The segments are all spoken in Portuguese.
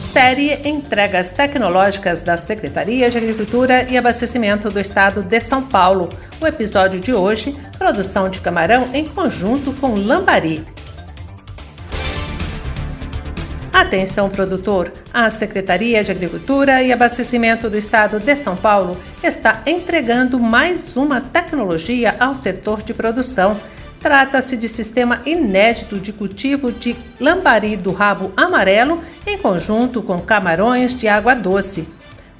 Série Entregas Tecnológicas da Secretaria de Agricultura e Abastecimento do Estado de São Paulo. O episódio de hoje, produção de camarão em conjunto com Lambari. Atenção produtor, a Secretaria de Agricultura e Abastecimento do Estado de São Paulo está entregando mais uma tecnologia ao setor de produção Trata-se de sistema inédito de cultivo de lambari do rabo amarelo em conjunto com camarões de água doce.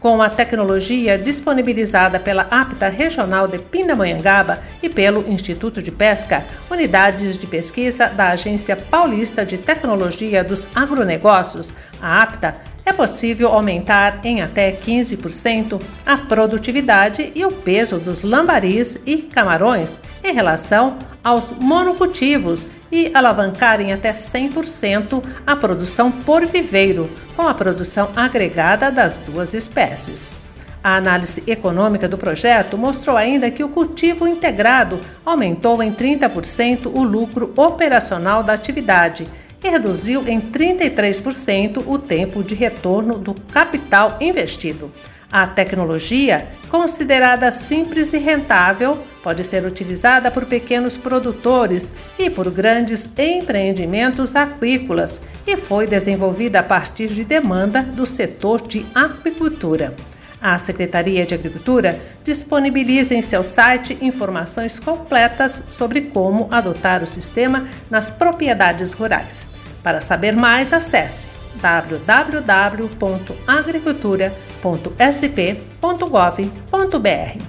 Com a tecnologia disponibilizada pela APTA Regional de Pindamonhangaba e pelo Instituto de Pesca, unidades de pesquisa da Agência Paulista de Tecnologia dos Agronegócios, a APTA, é possível aumentar em até 15% a produtividade e o peso dos lambaris e camarões em relação aos monocultivos e alavancar em até 100% a produção por viveiro, com a produção agregada das duas espécies. A análise econômica do projeto mostrou ainda que o cultivo integrado aumentou em 30% o lucro operacional da atividade e reduziu em 33% o tempo de retorno do capital investido. A tecnologia, considerada simples e rentável, pode ser utilizada por pequenos produtores e por grandes empreendimentos aquícolas e foi desenvolvida a partir de demanda do setor de aquicultura. A Secretaria de Agricultura disponibiliza em seu site informações completas sobre como adotar o sistema nas propriedades rurais. Para saber mais, acesse www.agricultura.sp.gov.br.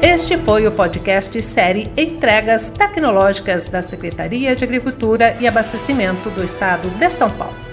Este foi o podcast série Entregas Tecnológicas da Secretaria de Agricultura e Abastecimento do Estado de São Paulo.